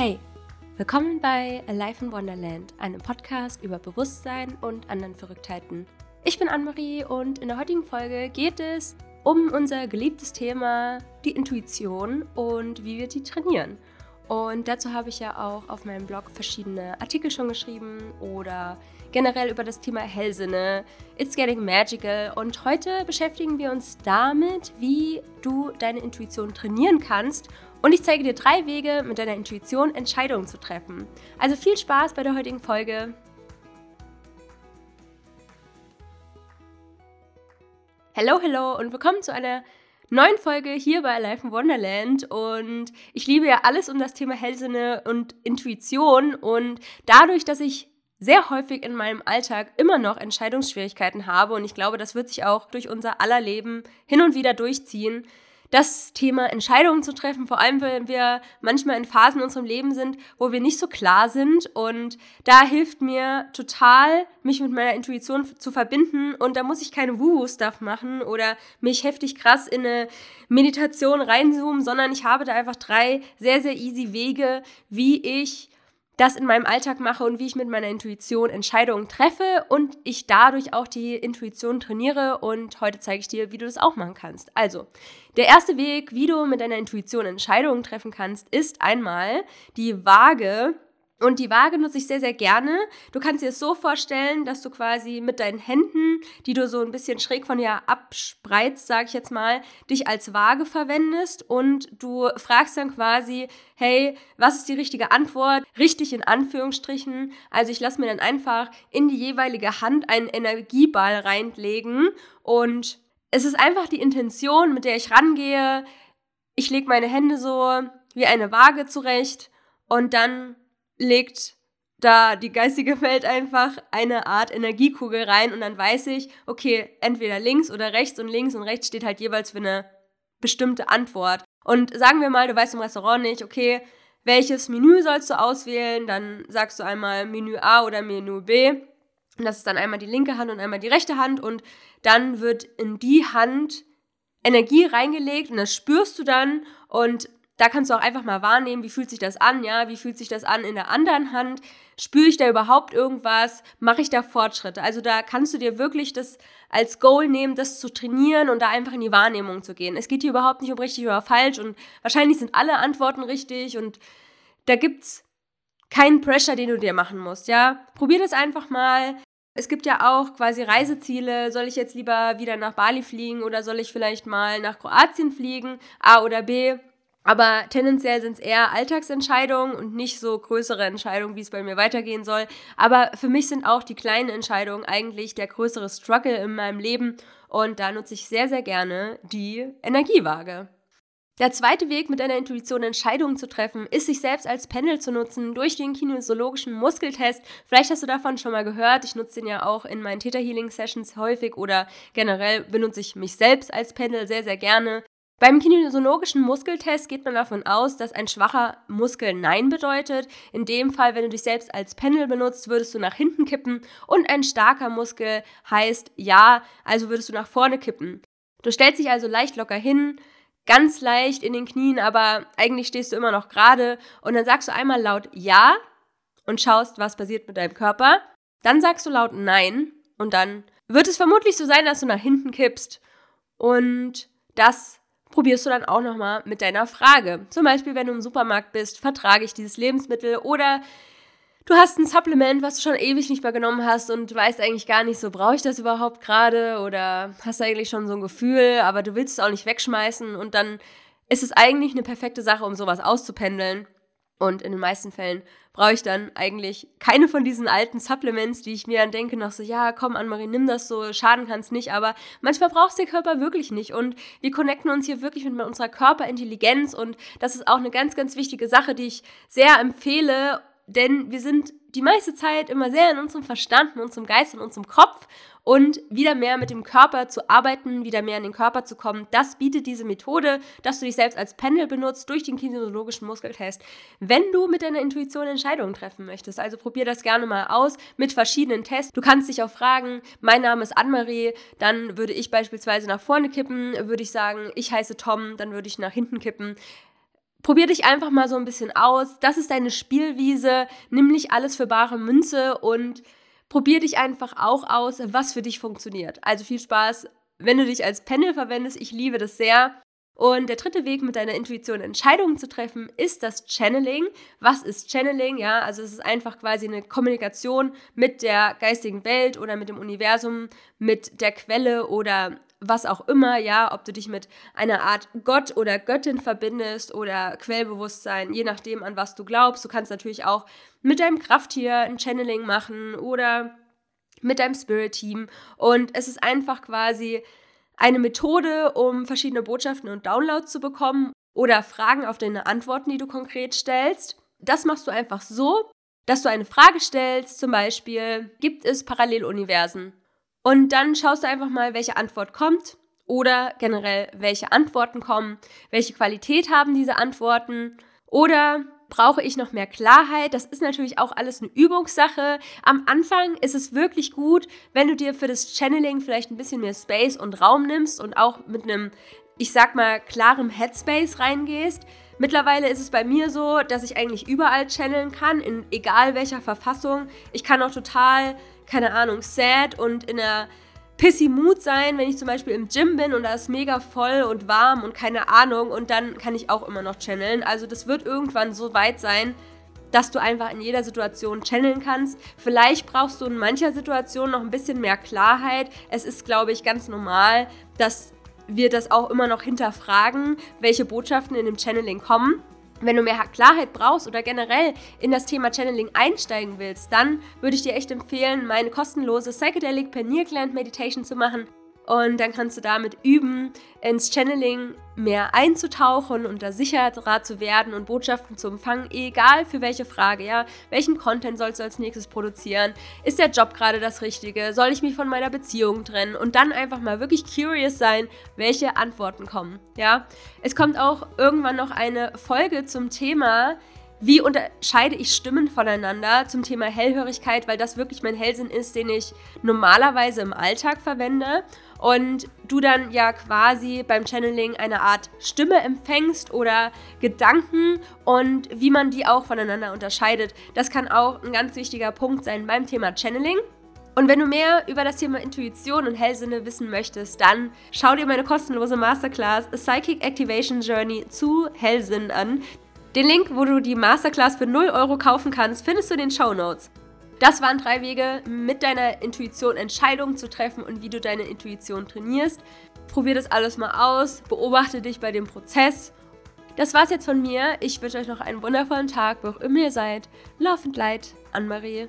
Hey, willkommen bei Alive in Wonderland, einem Podcast über Bewusstsein und anderen Verrücktheiten. Ich bin Anne-Marie und in der heutigen Folge geht es um unser geliebtes Thema, die Intuition und wie wir die trainieren. Und dazu habe ich ja auch auf meinem Blog verschiedene Artikel schon geschrieben oder generell über das Thema Hellsinne, It's Getting Magical. Und heute beschäftigen wir uns damit, wie du deine Intuition trainieren kannst und ich zeige dir drei Wege, mit deiner Intuition Entscheidungen zu treffen. Also viel Spaß bei der heutigen Folge. Hallo, hallo und willkommen zu einer neuen Folge hier bei Life in Wonderland. Und ich liebe ja alles um das Thema Hellsinne und Intuition. Und dadurch, dass ich sehr häufig in meinem Alltag immer noch Entscheidungsschwierigkeiten habe und ich glaube, das wird sich auch durch unser aller Leben hin und wieder durchziehen, das Thema Entscheidungen zu treffen, vor allem wenn wir manchmal in Phasen in unserem Leben sind, wo wir nicht so klar sind. Und da hilft mir total, mich mit meiner Intuition zu verbinden. Und da muss ich keine Woo-Stuff machen oder mich heftig krass in eine Meditation reinzoomen, sondern ich habe da einfach drei sehr, sehr easy Wege, wie ich das in meinem Alltag mache und wie ich mit meiner Intuition Entscheidungen treffe und ich dadurch auch die Intuition trainiere und heute zeige ich dir, wie du das auch machen kannst. Also, der erste Weg, wie du mit deiner Intuition Entscheidungen treffen kannst, ist einmal die Waage und die Waage nutze ich sehr, sehr gerne. Du kannst dir es so vorstellen, dass du quasi mit deinen Händen, die du so ein bisschen schräg von dir abspreizt, sag ich jetzt mal, dich als Waage verwendest und du fragst dann quasi, hey, was ist die richtige Antwort? Richtig in Anführungsstrichen. Also ich lasse mir dann einfach in die jeweilige Hand einen Energieball reinlegen und es ist einfach die Intention, mit der ich rangehe. Ich lege meine Hände so wie eine Waage zurecht und dann legt da die geistige Welt einfach eine Art Energiekugel rein und dann weiß ich, okay, entweder links oder rechts und links und rechts steht halt jeweils für eine bestimmte Antwort. Und sagen wir mal, du weißt im Restaurant nicht, okay, welches Menü sollst du auswählen, dann sagst du einmal Menü A oder Menü B. Und das ist dann einmal die linke Hand und einmal die rechte Hand und dann wird in die Hand Energie reingelegt und das spürst du dann und da kannst du auch einfach mal wahrnehmen, wie fühlt sich das an, ja, wie fühlt sich das an in der anderen Hand, spüre ich da überhaupt irgendwas, mache ich da Fortschritte. Also da kannst du dir wirklich das als Goal nehmen, das zu trainieren und da einfach in die Wahrnehmung zu gehen. Es geht hier überhaupt nicht um richtig oder falsch und wahrscheinlich sind alle Antworten richtig und da gibt's keinen Pressure, den du dir machen musst, ja. Probier das einfach mal. Es gibt ja auch quasi Reiseziele. Soll ich jetzt lieber wieder nach Bali fliegen oder soll ich vielleicht mal nach Kroatien fliegen? A oder B? Aber tendenziell sind es eher Alltagsentscheidungen und nicht so größere Entscheidungen, wie es bei mir weitergehen soll. Aber für mich sind auch die kleinen Entscheidungen eigentlich der größere Struggle in meinem Leben. Und da nutze ich sehr, sehr gerne die Energiewaage. Der zweite Weg, mit deiner Intuition Entscheidungen zu treffen, ist, sich selbst als Pendel zu nutzen durch den kinesiologischen Muskeltest. Vielleicht hast du davon schon mal gehört. Ich nutze den ja auch in meinen Theta Healing Sessions häufig oder generell benutze ich mich selbst als Pendel sehr, sehr gerne. Beim kinesiologischen Muskeltest geht man davon aus, dass ein schwacher Muskel Nein bedeutet. In dem Fall, wenn du dich selbst als Pendel benutzt, würdest du nach hinten kippen und ein starker Muskel heißt Ja, also würdest du nach vorne kippen. Du stellst dich also leicht locker hin, ganz leicht in den Knien, aber eigentlich stehst du immer noch gerade und dann sagst du einmal laut Ja und schaust, was passiert mit deinem Körper. Dann sagst du laut Nein und dann wird es vermutlich so sein, dass du nach hinten kippst und das probierst du dann auch nochmal mit deiner Frage. Zum Beispiel, wenn du im Supermarkt bist, vertrage ich dieses Lebensmittel oder du hast ein Supplement, was du schon ewig nicht mehr genommen hast und weißt eigentlich gar nicht so, brauche ich das überhaupt gerade oder hast eigentlich schon so ein Gefühl, aber du willst es auch nicht wegschmeißen und dann ist es eigentlich eine perfekte Sache, um sowas auszupendeln. Und in den meisten Fällen brauche ich dann eigentlich keine von diesen alten Supplements, die ich mir dann denke, noch so, ja, komm, Annemarie, nimm das so, schaden kann es nicht, aber manchmal braucht es der Körper wirklich nicht. Und wir connecten uns hier wirklich mit unserer Körperintelligenz. Und das ist auch eine ganz, ganz wichtige Sache, die ich sehr empfehle, denn wir sind die meiste Zeit immer sehr in unserem Verstand, in unserem Geist, in unserem Kopf und wieder mehr mit dem Körper zu arbeiten, wieder mehr in den Körper zu kommen. Das bietet diese Methode, dass du dich selbst als Pendel benutzt durch den kinesiologischen Muskeltest, wenn du mit deiner Intuition Entscheidungen treffen möchtest. Also probier das gerne mal aus mit verschiedenen Tests. Du kannst dich auch fragen, mein Name ist Anne-Marie, dann würde ich beispielsweise nach vorne kippen, würde ich sagen, ich heiße Tom, dann würde ich nach hinten kippen Probier dich einfach mal so ein bisschen aus. Das ist deine Spielwiese. Nimm nicht alles für bare Münze und probier dich einfach auch aus, was für dich funktioniert. Also viel Spaß, wenn du dich als Panel verwendest. Ich liebe das sehr. Und der dritte Weg, mit deiner Intuition Entscheidungen zu treffen, ist das Channeling. Was ist Channeling? Ja, also es ist einfach quasi eine Kommunikation mit der geistigen Welt oder mit dem Universum, mit der Quelle oder was auch immer, ja, ob du dich mit einer Art Gott oder Göttin verbindest oder Quellbewusstsein, je nachdem, an was du glaubst. Du kannst natürlich auch mit deinem Krafttier ein Channeling machen oder mit deinem Spirit-Team. Und es ist einfach quasi eine Methode, um verschiedene Botschaften und Downloads zu bekommen oder Fragen auf deine Antworten, die du konkret stellst. Das machst du einfach so, dass du eine Frage stellst, zum Beispiel, gibt es Paralleluniversen? Und dann schaust du einfach mal, welche Antwort kommt oder generell, welche Antworten kommen, welche Qualität haben diese Antworten oder brauche ich noch mehr Klarheit. Das ist natürlich auch alles eine Übungssache. Am Anfang ist es wirklich gut, wenn du dir für das Channeling vielleicht ein bisschen mehr Space und Raum nimmst und auch mit einem, ich sag mal, klarem Headspace reingehst. Mittlerweile ist es bei mir so, dass ich eigentlich überall channeln kann, in egal welcher Verfassung. Ich kann auch total, keine Ahnung, sad und in einer pissy Mood sein, wenn ich zum Beispiel im Gym bin und da ist mega voll und warm und keine Ahnung und dann kann ich auch immer noch channeln. Also das wird irgendwann so weit sein, dass du einfach in jeder Situation channeln kannst. Vielleicht brauchst du in mancher Situation noch ein bisschen mehr Klarheit. Es ist, glaube ich, ganz normal, dass wir das auch immer noch hinterfragen, welche Botschaften in dem Channeling kommen. Wenn du mehr Klarheit brauchst oder generell in das Thema Channeling einsteigen willst, dann würde ich dir echt empfehlen, meine kostenlose Psychedelic Pineal Gland Meditation zu machen. Und dann kannst du damit üben, ins Channeling mehr einzutauchen und da sicherer zu werden und Botschaften zu empfangen, egal für welche Frage, ja. Welchen Content sollst du als nächstes produzieren? Ist der Job gerade das Richtige? Soll ich mich von meiner Beziehung trennen? Und dann einfach mal wirklich curious sein, welche Antworten kommen, ja. Es kommt auch irgendwann noch eine Folge zum Thema, wie unterscheide ich Stimmen voneinander zum Thema Hellhörigkeit, weil das wirklich mein Hellsinn ist, den ich normalerweise im Alltag verwende und du dann ja quasi beim Channeling eine Art Stimme empfängst oder Gedanken und wie man die auch voneinander unterscheidet. Das kann auch ein ganz wichtiger Punkt sein beim Thema Channeling. Und wenn du mehr über das Thema Intuition und Hellsinne wissen möchtest, dann schau dir meine kostenlose Masterclass Psychic Activation Journey zu Hellsinn an. Den Link, wo du die Masterclass für 0 Euro kaufen kannst, findest du in den Show Notes. Das waren drei Wege, mit deiner Intuition Entscheidungen zu treffen und wie du deine Intuition trainierst. Probier das alles mal aus, beobachte dich bei dem Prozess. Das war's jetzt von mir. Ich wünsche euch noch einen wundervollen Tag, wo auch immer ihr seid. Laufend Leid, Anne-Marie.